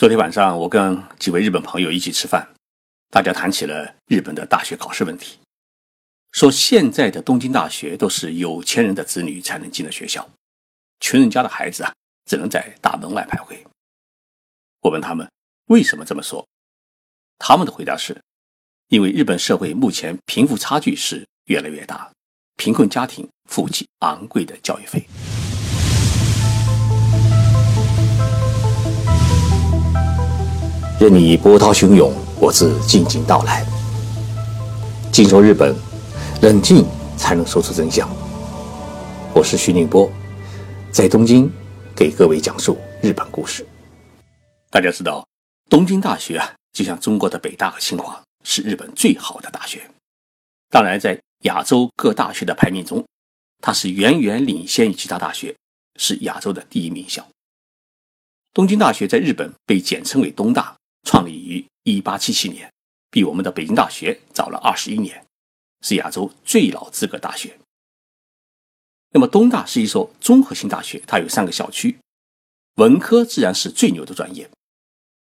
昨天晚上，我跟几位日本朋友一起吃饭，大家谈起了日本的大学考试问题，说现在的东京大学都是有钱人的子女才能进的学校，穷人家的孩子啊，只能在大门外徘徊。我问他们为什么这么说，他们的回答是：因为日本社会目前贫富差距是越来越大，贫困家庭付不起昂贵的教育费。任你波涛汹涌，我自静静到来。静说日本，冷静才能说出真相。我是徐宁波，在东京给各位讲述日本故事。大家知道，东京大学啊，就像中国的北大和清华，是日本最好的大学。当然，在亚洲各大学的排名中，它是远远领先于其他大学，是亚洲的第一名校。东京大学在日本被简称为东大。创立于1877年，比我们的北京大学早了21年，是亚洲最老资格大学。那么东大是一所综合性大学，它有三个校区，文科自然是最牛的专业，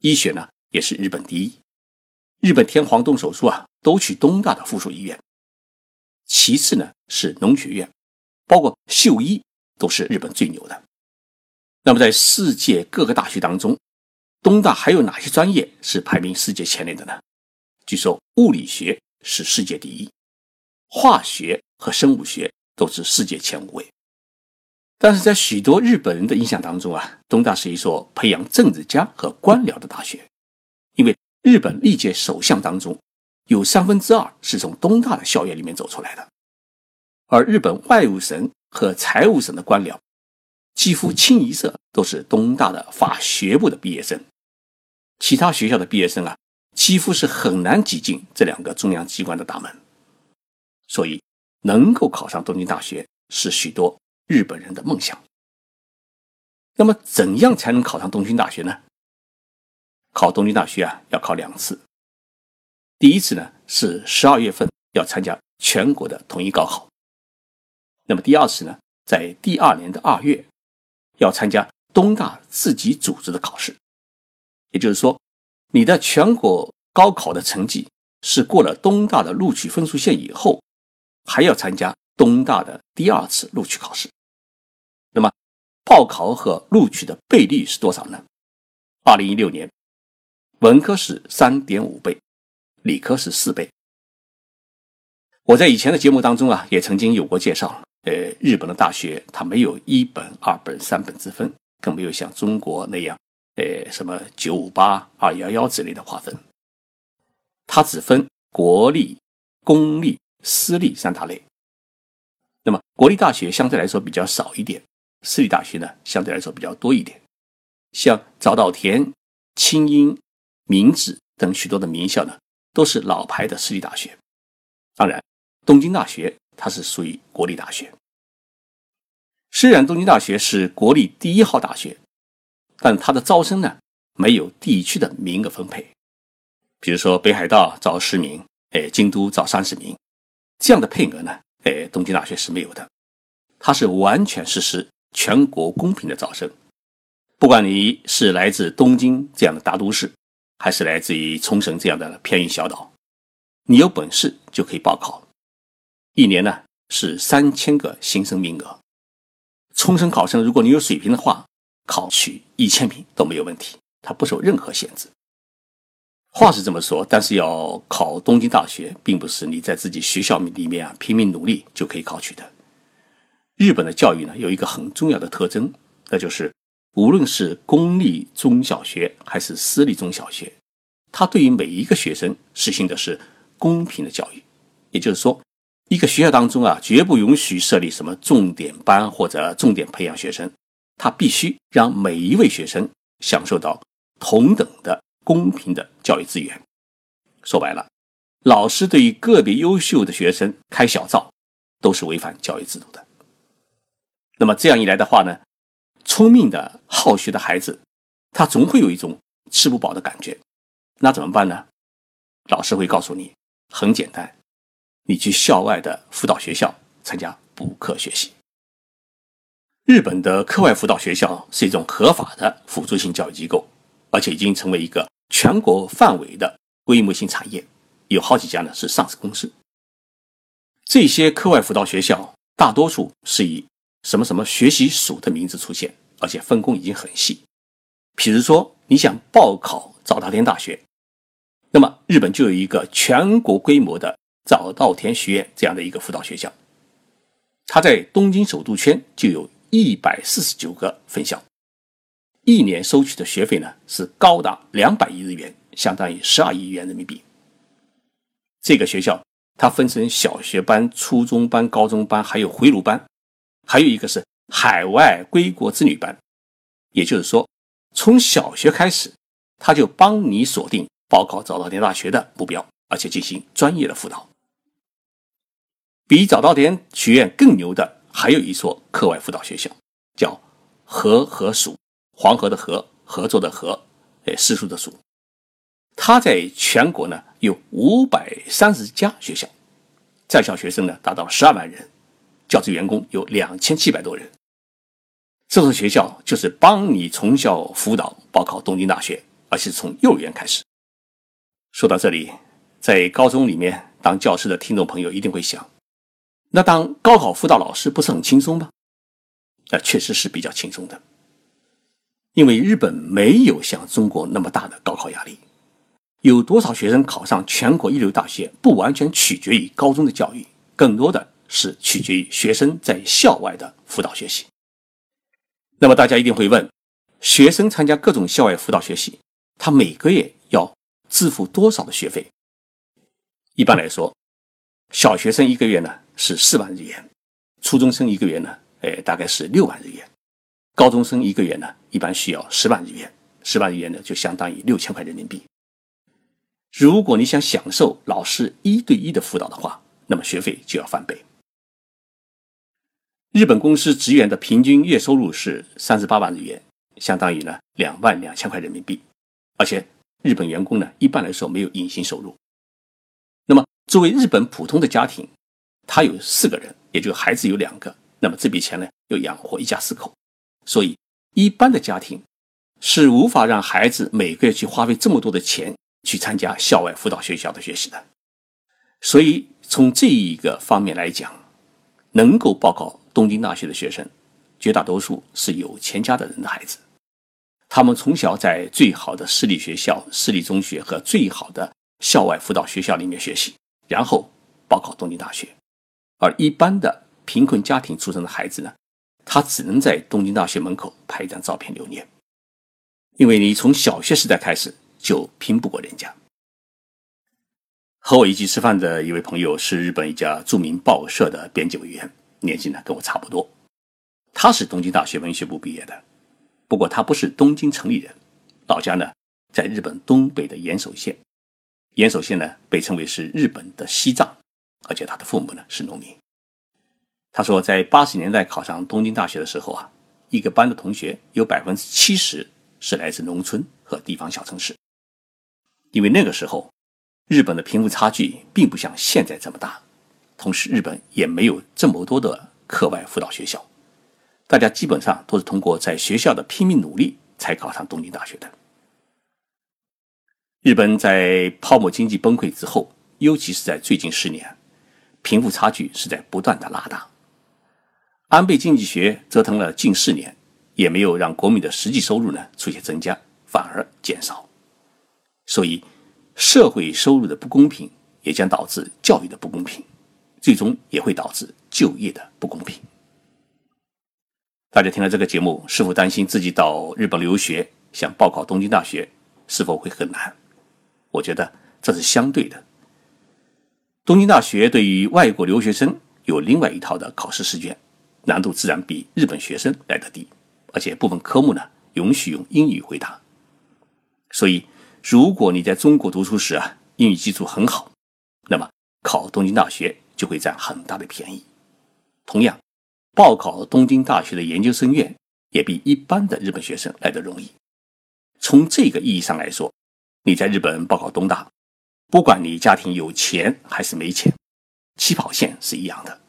医学呢也是日本第一，日本天皇动手术啊都去东大的附属医院。其次呢是农学院，包括秀医都是日本最牛的。那么在世界各个大学当中。东大还有哪些专业是排名世界前列的呢？据说物理学是世界第一，化学和生物学都是世界前五位。但是在许多日本人的印象当中啊，东大是一所培养政治家和官僚的大学，因为日本历届首相当中有三分之二是从东大的校园里面走出来的，而日本外务省和财务省的官僚几乎清一色都是东大的法学部的毕业生。其他学校的毕业生啊，几乎是很难挤进这两个中央机关的大门，所以能够考上东京大学是许多日本人的梦想。那么，怎样才能考上东京大学呢？考东京大学啊，要考两次。第一次呢是十二月份要参加全国的统一高考，那么第二次呢，在第二年的二月要参加东大自己组织的考试。也就是说，你的全国高考的成绩是过了东大的录取分数线以后，还要参加东大的第二次录取考试。那么，报考和录取的倍率是多少呢？二零一六年，文科是三点五倍，理科是四倍。我在以前的节目当中啊，也曾经有过介绍。呃，日本的大学它没有一本、二本、三本之分，更没有像中国那样。呃，什么九五八、二幺幺之类的划分，它只分国立、公立、私立三大类。那么，国立大学相对来说比较少一点，私立大学呢相对来说比较多一点。像早稻田、清英、明治等许多的名校呢，都是老牌的私立大学。当然，东京大学它是属于国立大学。虽然东京大学是国立第一号大学。但它的招生呢，没有地区的名额分配，比如说北海道招十名，哎，京都招三十名，这样的配额呢，哎，东京大学是没有的，它是完全实施全国公平的招生，不管你是来自东京这样的大都市，还是来自于冲绳这样的偏远小岛，你有本事就可以报考，一年呢是三千个新生名额，冲绳考生如果你有水平的话。考取一千名都没有问题，它不受任何限制。话是这么说，但是要考东京大学，并不是你在自己学校里面啊拼命努力就可以考取的。日本的教育呢有一个很重要的特征，那就是无论是公立中小学还是私立中小学，它对于每一个学生实行的是公平的教育。也就是说，一个学校当中啊，绝不允许设立什么重点班或者重点培养学生。他必须让每一位学生享受到同等的公平的教育资源。说白了，老师对于个别优秀的学生开小灶，都是违反教育制度的。那么这样一来的话呢，聪明的好学的孩子，他总会有一种吃不饱的感觉。那怎么办呢？老师会告诉你，很简单，你去校外的辅导学校参加补课学习。日本的课外辅导学校是一种合法的辅助性教育机构，而且已经成为一个全国范围的规模性产业，有好几家呢是上市公司。这些课外辅导学校大多数是以什么什么学习署的名字出现，而且分工已经很细。比如说，你想报考早稻田大学，那么日本就有一个全国规模的早稻田学院这样的一个辅导学校，它在东京首都圈就有一百四十九个分校，一年收取的学费呢是高达两百亿日元，相当于十二亿元人民币。这个学校。它分成小学班、初中班、高中班，还有回炉班，还有一个是海外归国子女班。也就是说，从小学开始，他就帮你锁定报考早稻田大学的目标，而且进行专业的辅导。比早稻田学院更牛的，还有一所课外辅导学校，叫和合署，黄河的河，合作的合，哎，私塾的塾。它在全国呢有五百三十家学校，在校学生呢达到十二万人，教职员工有两千七百多人。这所学校就是帮你从小辅导报考东京大学，而且从幼儿园开始。说到这里，在高中里面当教师的听众朋友一定会想：那当高考辅导老师不是很轻松吗？那确实是比较轻松的，因为日本没有像中国那么大的高考压力。有多少学生考上全国一流大学，不完全取决于高中的教育，更多的是取决于学生在校外的辅导学习。那么大家一定会问：学生参加各种校外辅导学习，他每个月要支付多少的学费？一般来说，小学生一个月呢是四万日元，初中生一个月呢，哎，大概是六万日元，高中生一个月呢一般需要十万日元，十万日元呢就相当于六千块人民币。如果你想享受老师一对一的辅导的话，那么学费就要翻倍。日本公司职员的平均月收入是三十八万日元，相当于呢两万两千块人民币。而且日本员工呢一般来说没有隐形收入。那么作为日本普通的家庭，他有四个人，也就孩子有两个，那么这笔钱呢要养活一家四口，所以一般的家庭是无法让孩子每个月去花费这么多的钱。去参加校外辅导学校的学习的，所以从这一个方面来讲，能够报考东京大学的学生，绝大多数是有钱家的人的孩子，他们从小在最好的私立学校、私立中学和最好的校外辅导学校里面学习，然后报考东京大学。而一般的贫困家庭出生的孩子呢，他只能在东京大学门口拍一张照片留念，因为你从小学时代开始。就拼不过人家。和我一起吃饭的一位朋友是日本一家著名报社的编辑委员，年纪呢跟我差不多。他是东京大学文学部毕业的，不过他不是东京城里人，老家呢在日本东北的岩手县。岩手县呢被称为是日本的西藏，而且他的父母呢是农民。他说，在八十年代考上东京大学的时候啊，一个班的同学有百分之七十是来自农村和地方小城市。因为那个时候，日本的贫富差距并不像现在这么大，同时日本也没有这么多的课外辅导学校，大家基本上都是通过在学校的拼命努力才考上东京大学的。日本在泡沫经济崩溃之后，尤其是在最近十年，贫富差距是在不断的拉大。安倍经济学折腾了近四年，也没有让国民的实际收入呢出现增加，反而减少。所以，社会收入的不公平也将导致教育的不公平，最终也会导致就业的不公平。大家听了这个节目，是否担心自己到日本留学，想报考东京大学是否会很难？我觉得这是相对的。东京大学对于外国留学生有另外一套的考试试卷，难度自然比日本学生来得低，而且部分科目呢允许用英语回答，所以。如果你在中国读书时啊，英语基础很好，那么考东京大学就会占很大的便宜。同样，报考东京大学的研究生院也比一般的日本学生来得容易。从这个意义上来说，你在日本报考东大，不管你家庭有钱还是没钱，起跑线是一样的。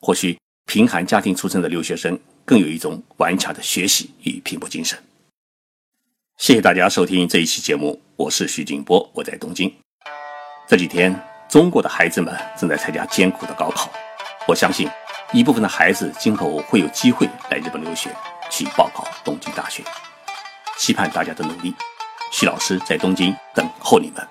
或许贫寒家庭出身的留学生更有一种顽强的学习与拼搏精神。谢谢大家收听这一期节目，我是徐景波，我在东京。这几天，中国的孩子们正在参加艰苦的高考，我相信一部分的孩子今后会有机会来日本留学，去报考东京大学。期盼大家的努力，徐老师在东京等候你们。